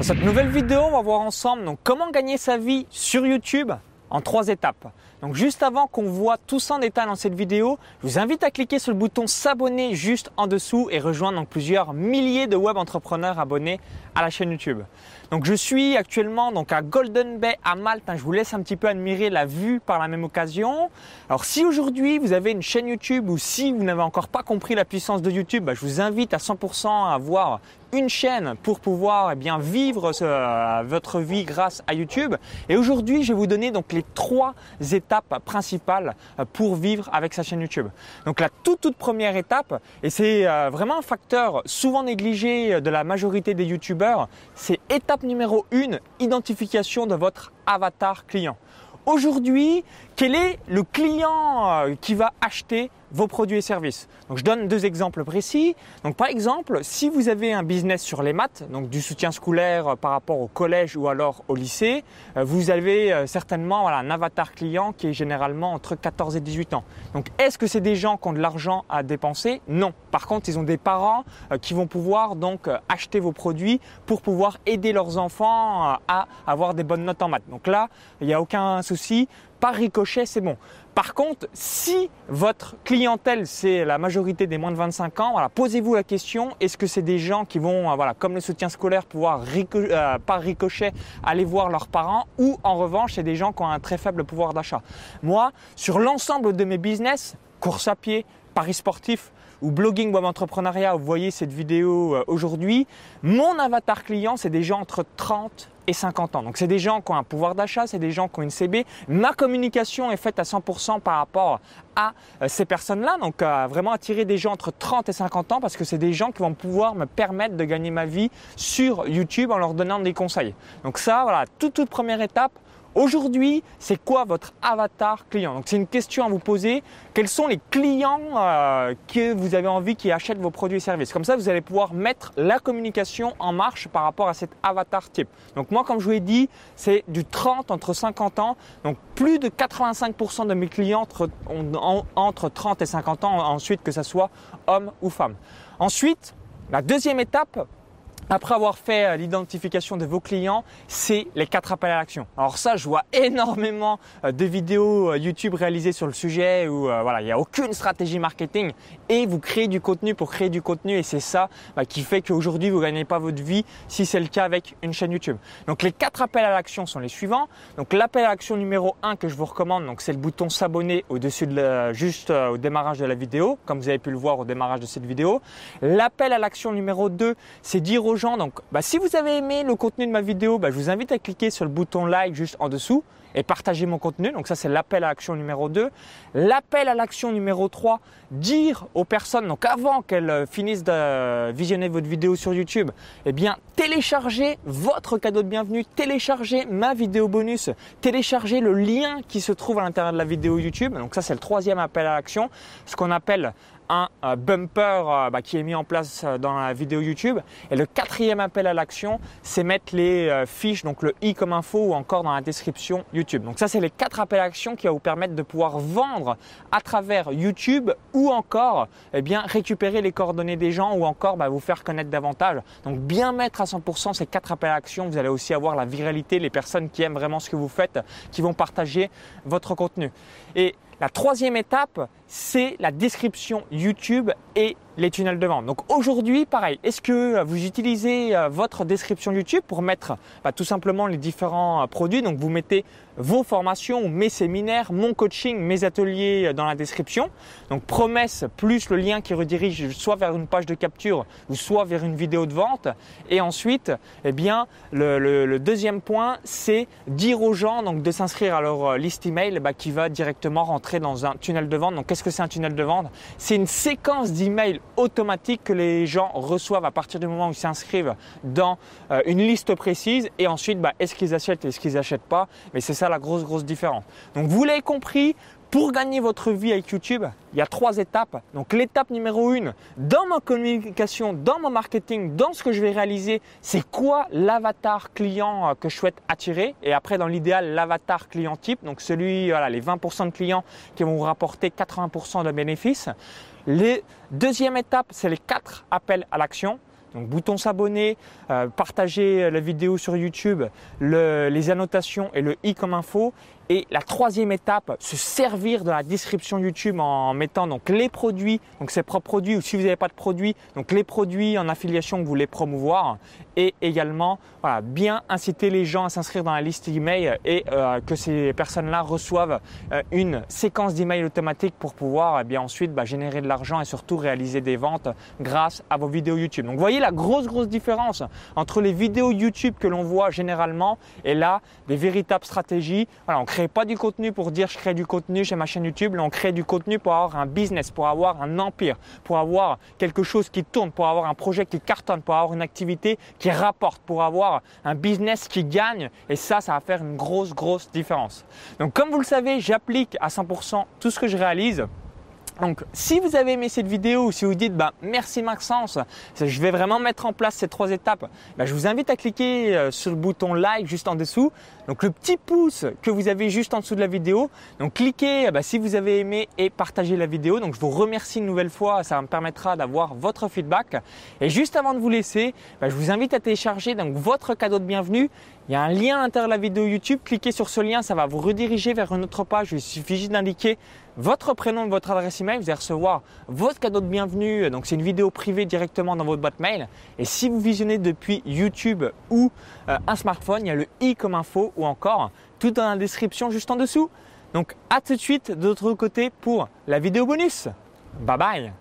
Dans cette nouvelle vidéo, on va voir ensemble comment gagner sa vie sur YouTube en trois étapes. Donc juste avant qu'on voit tout ça en détail dans cette vidéo, je vous invite à cliquer sur le bouton s'abonner juste en dessous et rejoindre plusieurs milliers de web entrepreneurs abonnés à la chaîne YouTube. Donc je suis actuellement donc à Golden Bay à Malte. Hein. Je vous laisse un petit peu admirer la vue par la même occasion. Alors si aujourd'hui vous avez une chaîne YouTube ou si vous n'avez encore pas compris la puissance de YouTube, bah, je vous invite à 100% à avoir une chaîne pour pouvoir eh bien vivre euh, votre vie grâce à YouTube. Et aujourd'hui, je vais vous donner donc les trois étapes principales euh, pour vivre avec sa chaîne YouTube. Donc la toute toute première étape, et c'est euh, vraiment un facteur souvent négligé de la majorité des YouTubeurs, c'est étape numéro 1, identification de votre avatar client. Aujourd'hui, quel est le client qui va acheter vos produits et services. Donc je donne deux exemples précis. Donc par exemple, si vous avez un business sur les maths, donc du soutien scolaire euh, par rapport au collège ou alors au lycée, euh, vous avez euh, certainement un avatar client qui est généralement entre 14 et 18 ans. Donc est-ce que c'est des gens qui ont de l'argent à dépenser? Non. Par contre, ils ont des parents qui vont pouvoir donc acheter vos produits pour pouvoir aider leurs enfants à avoir des bonnes notes en maths. Donc là, il n'y a aucun souci par ricochet, c'est bon. Par contre, si votre clientèle, c'est la majorité des moins de 25 ans, posez-vous la question, est-ce que c'est des gens qui vont, euh, voilà, comme le soutien scolaire, pouvoir euh, par ricochet aller voir leurs parents ou en revanche, c'est des gens qui ont un très faible pouvoir d'achat? Moi, sur l'ensemble de mes business, course à pied, paris sportif, ou blogging web entrepreneuriat, vous voyez cette vidéo euh, aujourd'hui, mon avatar client, c'est des gens entre 30 et 50 ans. Donc c'est des gens qui ont un pouvoir d'achat, c'est des gens qui ont une CB. Ma communication est faite à 100% par rapport à euh, ces personnes-là. Donc vraiment attirer des gens entre 30 et 50 ans parce que c'est des gens qui vont pouvoir me permettre de gagner ma vie sur YouTube en leur donnant des conseils. Donc ça, voilà, toute toute première étape, Aujourd'hui, c'est quoi votre avatar client? Donc c'est une question à vous poser. Quels sont les clients euh, que vous avez envie qui achètent vos produits et services? Comme ça, vous allez pouvoir mettre la communication en marche par rapport à cet avatar type. Donc moi, comme je vous ai dit, c'est du 30 entre 50 ans. Donc plus de 85% de mes clients entre, entre 30 et 50 ans ensuite, que ce soit homme ou femme. Ensuite, la deuxième étape, après avoir fait euh, l'identification de vos clients, c'est les quatre appels à l'action. Alors ça, je vois énormément euh, de vidéos euh, YouTube réalisées sur le sujet où voilà, il n'y a aucune stratégie marketing et vous créez du contenu pour créer du contenu et c'est ça bah, qui fait qu'aujourd'hui vous ne gagnez pas votre vie si c'est le cas avec une chaîne YouTube. Donc les quatre appels à l'action sont les suivants. Donc l'appel à l'action numéro 1 que je vous recommande, donc c'est le bouton s'abonner au-dessus de juste au démarrage de la vidéo, comme vous avez pu le voir au démarrage de cette vidéo. L'appel à l'action numéro 2, c'est dire aux donc, bah, si vous avez aimé le contenu de ma vidéo, bah, je vous invite à cliquer sur le bouton like juste en dessous et partager mon contenu. Donc ça, c'est l'appel à l'action numéro 2. L'appel à l'action numéro 3, dire aux personnes, donc avant qu'elles euh, finissent de visionner votre vidéo sur YouTube, eh bien, téléchargez votre cadeau de bienvenue, téléchargez ma vidéo bonus, téléchargez le lien qui se trouve à l'intérieur de la vidéo YouTube. Donc ça, c'est le troisième appel à l'action, ce qu'on appelle un euh, bumper euh, bah, qui est mis en place euh, dans la vidéo YouTube. Et le quatrième appel à l'action, c'est mettre les fiches, donc le i comme info ou encore dans la description YouTube. Donc ça, c'est les quatre appels à l'action qui va vous permettre de pouvoir vendre à travers YouTube ou encore eh bien, récupérer les coordonnées des gens ou encore bah, vous faire connaître davantage. Donc bien mettre à 100% ces quatre appels à l'action, vous allez aussi avoir la viralité, les personnes qui aiment vraiment ce que vous faites, qui vont partager votre contenu. Et la troisième étape, c'est la description YouTube et les tunnels de vente. Donc aujourd'hui, pareil, est-ce que vous utilisez euh, votre description YouTube pour mettre bah, tout simplement les différents euh, produits? Donc vous mettez vos formations, mes séminaires, mon coaching, mes ateliers euh, dans la description. Donc promesse plus le lien qui redirige soit vers une page de capture ou soit vers une vidéo de vente. Et ensuite, eh bien, le, deuxième point, c'est dire aux gens donc de s'inscrire à leur liste email bah, qui va directement rentrer dans un tunnel de vente. Donc qu'est-ce que c'est un tunnel de vente? C'est une séquence d'emails automatique que les gens reçoivent à partir du moment où ils s'inscrivent dans euh, une liste précise et ensuite bah, est-ce qu'ils achètent et est-ce qu'ils n'achètent pas? Mais c'est ça la grosse grosse différence donc vous l'avez compris pour gagner votre vie avec YouTube, il y a trois étapes. Donc l'étape numéro une, dans ma communication, dans mon marketing, dans ce que je vais réaliser, c'est quoi l'avatar client euh, que je souhaite attirer. Et après, dans l'idéal, l'avatar client type, donc celui, voilà, les 20% de clients qui vont vous rapporter 80% de bénéfices. Les deuxième étape, c'est les quatre appels à l'action. Donc bouton s'abonner, euh, partager la vidéo sur YouTube, les annotations et le i comme info. Et la troisième étape, se servir de la description YouTube en mettant donc les produits, donc ses propres produits ou si vous n'avez pas de produits, donc les produits en affiliation que vous voulez promouvoir et également bien inciter les gens à s'inscrire dans la liste email et euh, que ces personnes-là reçoivent euh, une séquence d'emails automatique pour pouvoir eh bien ensuite bah, générer de l'argent et surtout réaliser des ventes grâce à vos vidéos YouTube. Donc vous voyez la grosse grosse différence entre les vidéos YouTube que l'on voit généralement et là des véritables stratégies. Voilà, on crée pas du contenu pour dire je crée du contenu chez ma chaîne YouTube, là on crée du contenu pour avoir un business, pour avoir un empire, pour avoir quelque chose qui tourne, pour avoir un projet qui cartonne, pour avoir une activité qui rapporte, pour avoir un business qui gagne et ça ça va faire une grosse grosse différence. Donc comme vous le savez, j'applique à 100% tout ce que je réalise. Donc, si vous avez aimé cette vidéo ou si vous dites bah, merci Maxence, je vais vraiment mettre en place ces trois étapes, bah, je vous invite à cliquer euh, sur le bouton like juste en dessous. Donc, le petit pouce que vous avez juste en dessous de la vidéo. Donc, cliquez bah, si vous avez aimé et partagez la vidéo. Donc, je vous remercie une nouvelle fois. Ça me permettra d'avoir votre feedback. Et juste avant de vous laisser, je vous invite à télécharger donc votre cadeau de bienvenue. Il y a un lien à l'intérieur de la vidéo YouTube. Cliquez sur ce lien, ça va vous rediriger vers une autre page. Il suffit juste d'indiquer votre prénom et votre adresse email. Vous allez recevoir votre cadeau de bienvenue. Donc, c'est une vidéo privée directement dans votre boîte mail. Et si vous visionnez depuis YouTube ou euh, un smartphone, il y a le i comme info ou encore tout dans la description juste en dessous. Donc, à tout de suite de l'autre côté pour la vidéo bonus. Bye bye